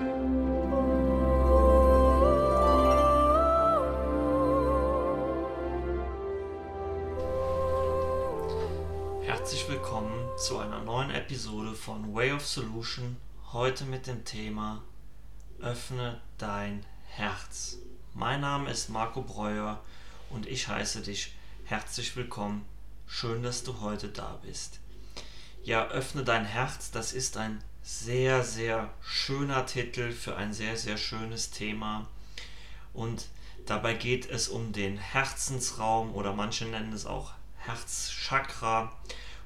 Herzlich willkommen zu einer neuen Episode von Way of Solution. Heute mit dem Thema Öffne dein Herz. Mein Name ist Marco Breuer und ich heiße dich herzlich willkommen. Schön, dass du heute da bist. Ja, öffne dein Herz, das ist ein sehr, sehr schöner Titel für ein sehr, sehr schönes Thema. Und dabei geht es um den Herzensraum oder manche nennen es auch Herzchakra.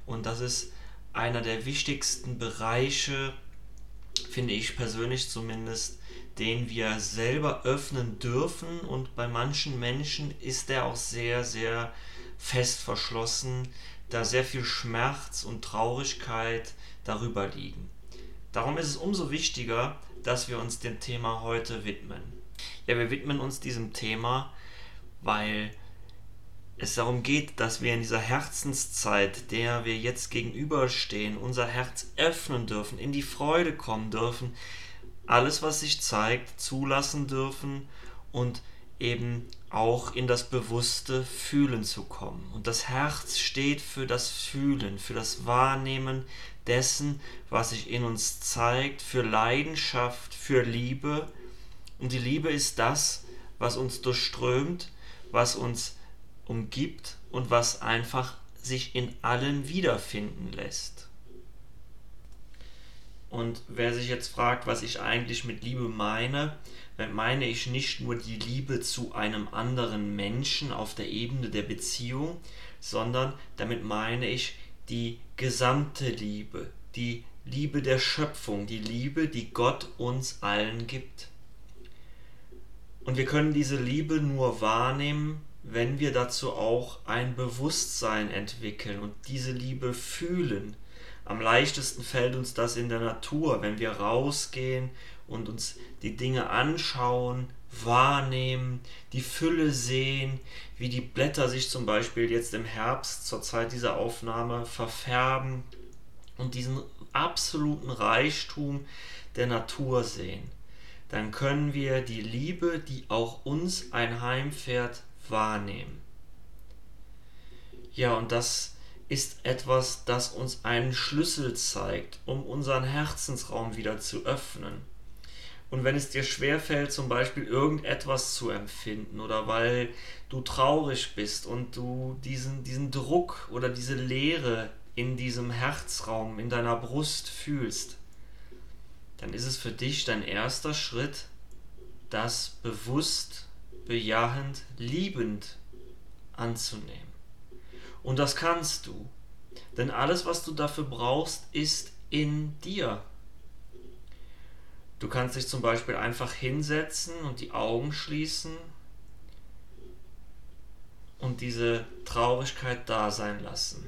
Und das ist einer der wichtigsten Bereiche, finde ich persönlich zumindest, den wir selber öffnen dürfen. Und bei manchen Menschen ist der auch sehr, sehr fest verschlossen, da sehr viel Schmerz und Traurigkeit darüber liegen. Darum ist es umso wichtiger, dass wir uns dem Thema heute widmen. Ja, wir widmen uns diesem Thema, weil es darum geht, dass wir in dieser Herzenszeit, der wir jetzt gegenüberstehen, unser Herz öffnen dürfen, in die Freude kommen dürfen, alles, was sich zeigt, zulassen dürfen und eben auch in das bewusste Fühlen zu kommen. Und das Herz steht für das Fühlen, für das Wahrnehmen dessen, was sich in uns zeigt, für Leidenschaft, für Liebe. Und die Liebe ist das, was uns durchströmt, was uns umgibt und was einfach sich in allen wiederfinden lässt. Und wer sich jetzt fragt, was ich eigentlich mit Liebe meine, meine ich nicht nur die Liebe zu einem anderen Menschen auf der Ebene der Beziehung, sondern damit meine ich die gesamte Liebe, die Liebe der Schöpfung, die Liebe, die Gott uns allen gibt. Und wir können diese Liebe nur wahrnehmen, wenn wir dazu auch ein Bewusstsein entwickeln und diese Liebe fühlen. Am leichtesten fällt uns das in der Natur, wenn wir rausgehen und uns die Dinge anschauen, wahrnehmen, die Fülle sehen, wie die Blätter sich zum Beispiel jetzt im Herbst zur Zeit dieser Aufnahme verfärben und diesen absoluten Reichtum der Natur sehen. Dann können wir die Liebe, die auch uns einheimfährt, wahrnehmen. Ja, und das ist etwas, das uns einen Schlüssel zeigt, um unseren Herzensraum wieder zu öffnen. Und wenn es dir schwerfällt, zum Beispiel irgendetwas zu empfinden oder weil du traurig bist und du diesen, diesen Druck oder diese Leere in diesem Herzraum, in deiner Brust fühlst, dann ist es für dich dein erster Schritt, das bewusst bejahend, liebend anzunehmen. Und das kannst du. Denn alles, was du dafür brauchst, ist in dir. Du kannst dich zum Beispiel einfach hinsetzen und die Augen schließen und diese Traurigkeit da sein lassen.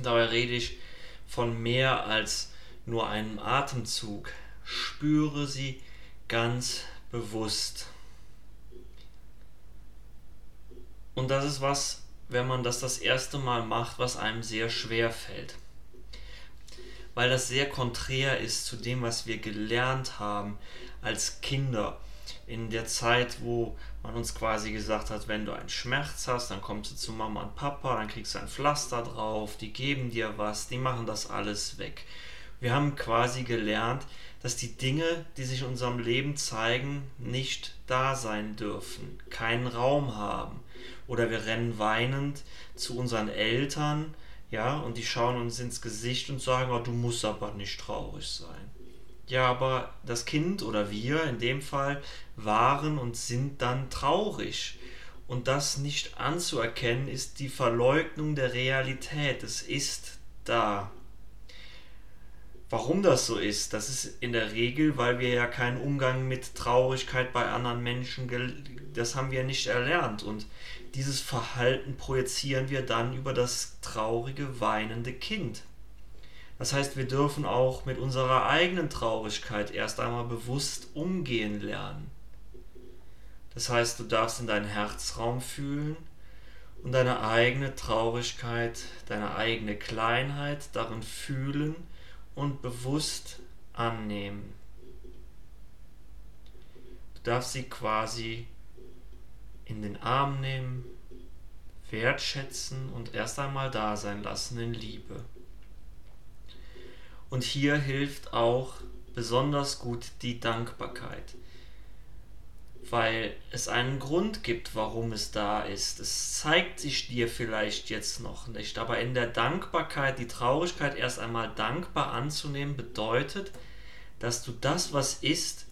Dabei rede ich von mehr als nur einem Atemzug. Spüre sie ganz bewusst. Und das ist was, wenn man das das erste Mal macht, was einem sehr schwer fällt. Weil das sehr konträr ist zu dem, was wir gelernt haben als Kinder. In der Zeit, wo man uns quasi gesagt hat, wenn du einen Schmerz hast, dann kommst du zu Mama und Papa, dann kriegst du ein Pflaster drauf, die geben dir was, die machen das alles weg. Wir haben quasi gelernt, dass die Dinge, die sich in unserem Leben zeigen, nicht da sein dürfen, keinen Raum haben. Oder wir rennen weinend zu unseren Eltern, ja, und die schauen uns ins Gesicht und sagen, oh, du musst aber nicht traurig sein. Ja, aber das Kind oder wir in dem Fall waren und sind dann traurig. Und das nicht anzuerkennen, ist die Verleugnung der Realität. Es ist da. Warum das so ist, das ist in der Regel, weil wir ja keinen Umgang mit Traurigkeit bei anderen Menschen, das haben wir nicht erlernt. Und dieses Verhalten projizieren wir dann über das traurige, weinende Kind. Das heißt, wir dürfen auch mit unserer eigenen Traurigkeit erst einmal bewusst umgehen lernen. Das heißt, du darfst in deinen Herzraum fühlen und deine eigene Traurigkeit, deine eigene Kleinheit darin fühlen und bewusst annehmen. Du darfst sie quasi in den Arm nehmen, wertschätzen und erst einmal da sein lassen in Liebe. Und hier hilft auch besonders gut die Dankbarkeit, weil es einen Grund gibt, warum es da ist. Es zeigt sich dir vielleicht jetzt noch nicht, aber in der Dankbarkeit, die Traurigkeit erst einmal dankbar anzunehmen, bedeutet, dass du das, was ist,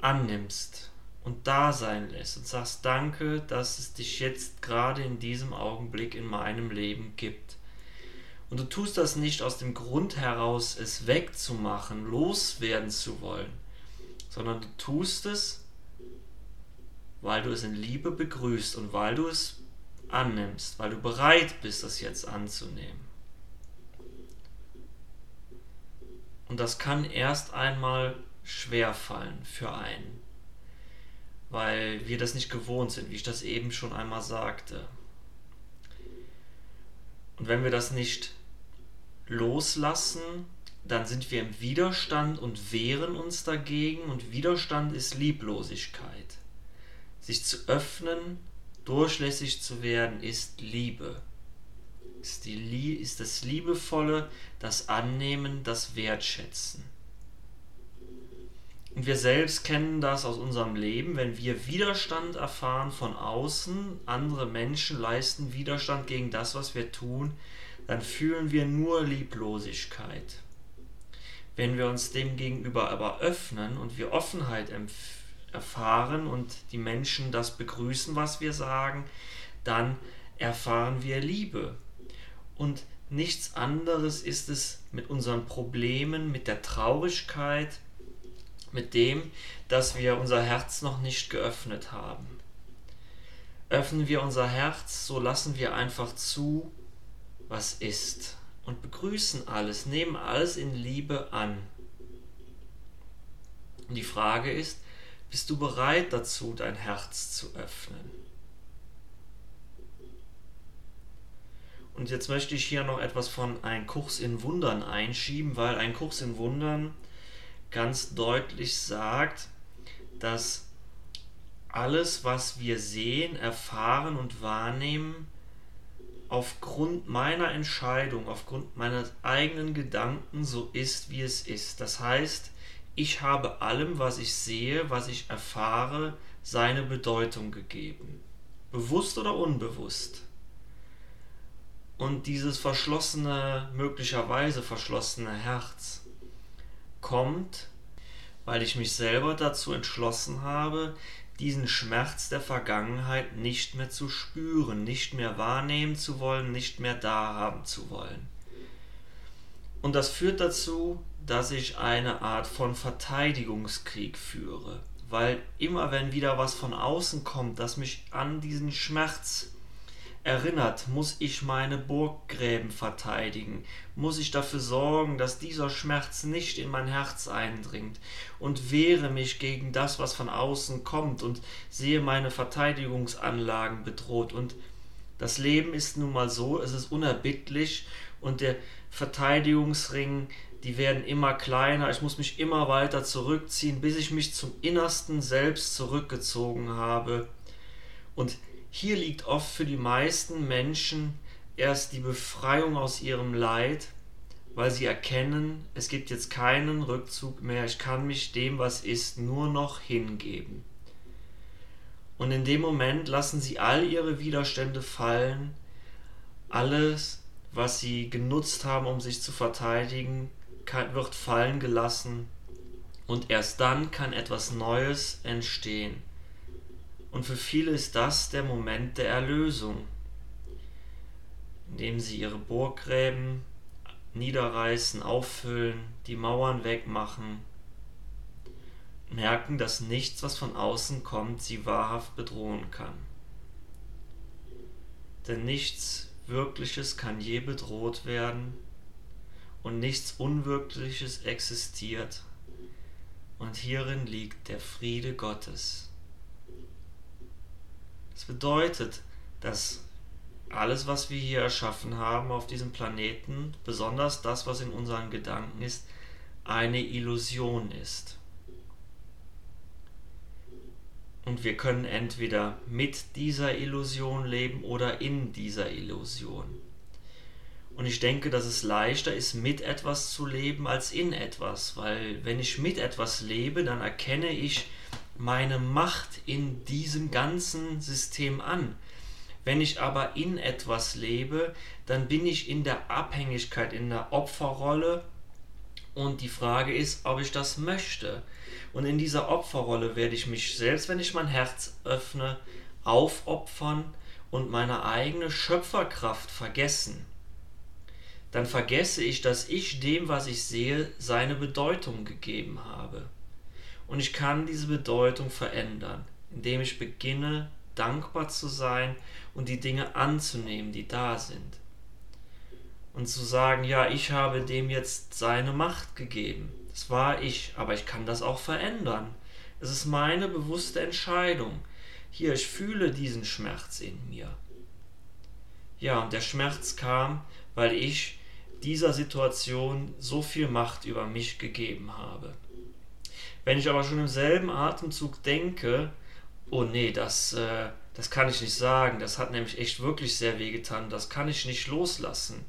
annimmst und da sein lässt und sagst Danke, dass es dich jetzt gerade in diesem Augenblick in meinem Leben gibt. Und du tust das nicht aus dem Grund heraus, es wegzumachen, loswerden zu wollen, sondern du tust es, weil du es in Liebe begrüßt und weil du es annimmst, weil du bereit bist, das jetzt anzunehmen. Und das kann erst einmal schwer fallen für einen, weil wir das nicht gewohnt sind, wie ich das eben schon einmal sagte. Und wenn wir das nicht loslassen, dann sind wir im Widerstand und wehren uns dagegen und Widerstand ist Lieblosigkeit. Sich zu öffnen, durchlässig zu werden, ist Liebe. Ist, die, ist das Liebevolle, das Annehmen, das Wertschätzen. Und wir selbst kennen das aus unserem Leben, wenn wir Widerstand erfahren von außen, andere Menschen leisten Widerstand gegen das, was wir tun, dann fühlen wir nur Lieblosigkeit. Wenn wir uns dem gegenüber aber öffnen und wir Offenheit erfahren und die Menschen das begrüßen, was wir sagen, dann erfahren wir Liebe. Und nichts anderes ist es mit unseren Problemen, mit der Traurigkeit, mit dem, dass wir unser Herz noch nicht geöffnet haben. Öffnen wir unser Herz, so lassen wir einfach zu, was ist und begrüßen alles, nehmen alles in Liebe an. Und die Frage ist, bist du bereit dazu, dein Herz zu öffnen? Und jetzt möchte ich hier noch etwas von Ein Kurs in Wundern einschieben, weil ein Kurs in Wundern ganz deutlich sagt, dass alles, was wir sehen, erfahren und wahrnehmen, aufgrund meiner Entscheidung, aufgrund meiner eigenen Gedanken so ist, wie es ist. Das heißt, ich habe allem, was ich sehe, was ich erfahre, seine Bedeutung gegeben. Bewusst oder unbewusst. Und dieses verschlossene, möglicherweise verschlossene Herz kommt, weil ich mich selber dazu entschlossen habe, diesen Schmerz der Vergangenheit nicht mehr zu spüren, nicht mehr wahrnehmen zu wollen, nicht mehr da haben zu wollen. Und das führt dazu, dass ich eine Art von Verteidigungskrieg führe, weil immer wenn wieder was von außen kommt, das mich an diesen Schmerz erinnert, muss ich meine Burggräben verteidigen, muss ich dafür sorgen, dass dieser Schmerz nicht in mein Herz eindringt und wehre mich gegen das, was von außen kommt und sehe meine Verteidigungsanlagen bedroht. Und das Leben ist nun mal so, es ist unerbittlich und der Verteidigungsring, die werden immer kleiner, ich muss mich immer weiter zurückziehen, bis ich mich zum innersten Selbst zurückgezogen habe. Und hier liegt oft für die meisten Menschen erst die Befreiung aus ihrem Leid, weil sie erkennen, es gibt jetzt keinen Rückzug mehr, ich kann mich dem, was ist, nur noch hingeben. Und in dem Moment lassen sie all ihre Widerstände fallen, alles, was sie genutzt haben, um sich zu verteidigen, wird fallen gelassen und erst dann kann etwas Neues entstehen. Und für viele ist das der Moment der Erlösung, indem sie ihre Burggräben niederreißen, auffüllen, die Mauern wegmachen, merken, dass nichts, was von außen kommt, sie wahrhaft bedrohen kann. Denn nichts Wirkliches kann je bedroht werden und nichts Unwirkliches existiert. Und hierin liegt der Friede Gottes. Das bedeutet, dass alles, was wir hier erschaffen haben auf diesem Planeten, besonders das, was in unseren Gedanken ist, eine Illusion ist. Und wir können entweder mit dieser Illusion leben oder in dieser Illusion. Und ich denke, dass es leichter ist, mit etwas zu leben als in etwas, weil wenn ich mit etwas lebe, dann erkenne ich meine Macht in diesem ganzen System an. Wenn ich aber in etwas lebe, dann bin ich in der Abhängigkeit, in der Opferrolle und die Frage ist, ob ich das möchte. Und in dieser Opferrolle werde ich mich selbst, wenn ich mein Herz öffne, aufopfern und meine eigene Schöpferkraft vergessen. Dann vergesse ich, dass ich dem, was ich sehe, seine Bedeutung gegeben habe. Und ich kann diese Bedeutung verändern, indem ich beginne, dankbar zu sein und die Dinge anzunehmen, die da sind und zu sagen, ja, ich habe dem jetzt seine Macht gegeben. Das war ich, aber ich kann das auch verändern. Es ist meine bewusste Entscheidung. Hier, ich fühle diesen Schmerz in mir. Ja, und der Schmerz kam, weil ich dieser Situation so viel Macht über mich gegeben habe. Wenn ich aber schon im selben Atemzug denke, oh nee, das, äh, das kann ich nicht sagen, das hat nämlich echt wirklich sehr wehgetan, das kann ich nicht loslassen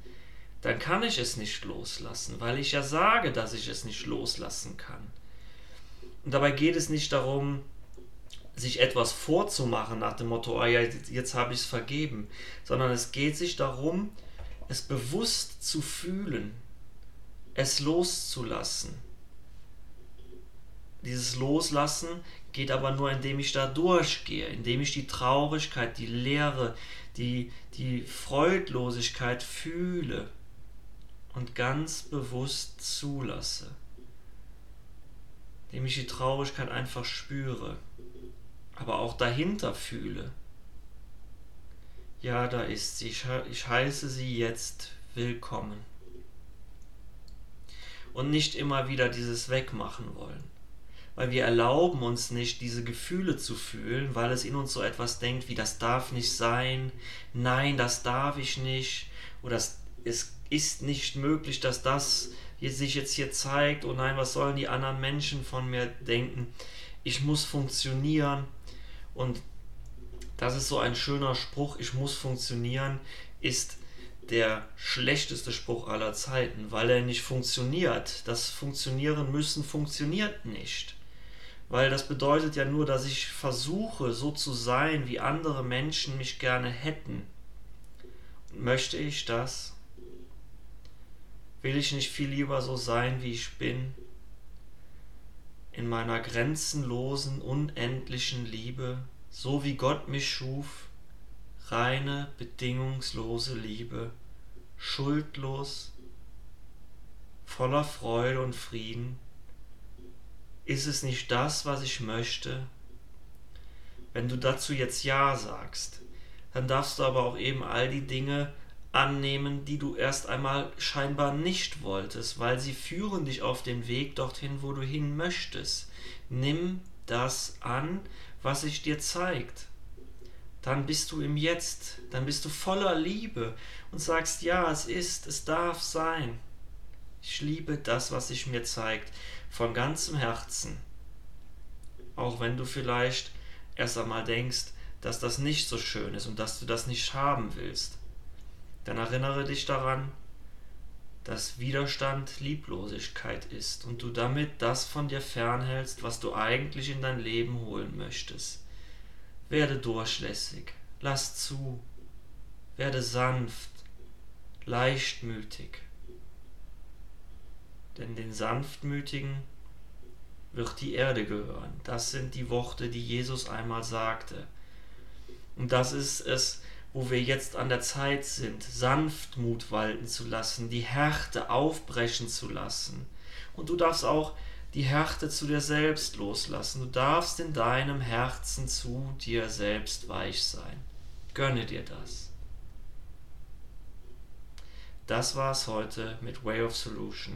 dann kann ich es nicht loslassen, weil ich ja sage, dass ich es nicht loslassen kann. Und dabei geht es nicht darum, sich etwas vorzumachen nach dem Motto, oh ja, jetzt habe ich es vergeben, sondern es geht sich darum, es bewusst zu fühlen, es loszulassen. Dieses Loslassen geht aber nur, indem ich da durchgehe, indem ich die Traurigkeit, die Leere, die, die Freudlosigkeit fühle und ganz bewusst zulasse, indem ich die Traurigkeit einfach spüre, aber auch dahinter fühle. Ja, da ist sie, ich heiße sie jetzt willkommen. Und nicht immer wieder dieses Wegmachen wollen. Weil wir erlauben uns nicht, diese Gefühle zu fühlen, weil es in uns so etwas denkt, wie das darf nicht sein, nein, das darf ich nicht, oder es, ist nicht möglich, dass das sich jetzt hier zeigt, oh nein, was sollen die anderen Menschen von mir denken? Ich muss funktionieren und das ist so ein schöner Spruch, ich muss funktionieren, ist der schlechteste Spruch aller Zeiten, weil er nicht funktioniert. Das Funktionieren müssen funktioniert nicht. Weil das bedeutet ja nur, dass ich versuche, so zu sein, wie andere Menschen mich gerne hätten. Möchte ich das? Will ich nicht viel lieber so sein, wie ich bin? In meiner grenzenlosen, unendlichen Liebe, so wie Gott mich schuf, reine, bedingungslose Liebe, schuldlos, voller Freude und Frieden. Ist es nicht das, was ich möchte? Wenn du dazu jetzt Ja sagst, dann darfst du aber auch eben all die Dinge annehmen, die du erst einmal scheinbar nicht wolltest, weil sie führen dich auf den Weg dorthin, wo du hin möchtest. Nimm das an, was sich dir zeigt. Dann bist du im Jetzt, dann bist du voller Liebe und sagst, ja, es ist, es darf sein. Ich liebe das, was sich mir zeigt, von ganzem Herzen. Auch wenn du vielleicht erst einmal denkst, dass das nicht so schön ist und dass du das nicht haben willst dann erinnere dich daran, dass Widerstand Lieblosigkeit ist und du damit das von dir fernhältst, was du eigentlich in dein Leben holen möchtest. Werde durchlässig, lass zu, werde sanft, leichtmütig. Denn den Sanftmütigen wird die Erde gehören. Das sind die Worte, die Jesus einmal sagte. Und das ist es, wo wir jetzt an der Zeit sind, Sanftmut walten zu lassen, die Härte aufbrechen zu lassen. Und du darfst auch die Härte zu dir selbst loslassen. Du darfst in deinem Herzen zu dir selbst weich sein. Gönne dir das. Das war's heute mit Way of Solution.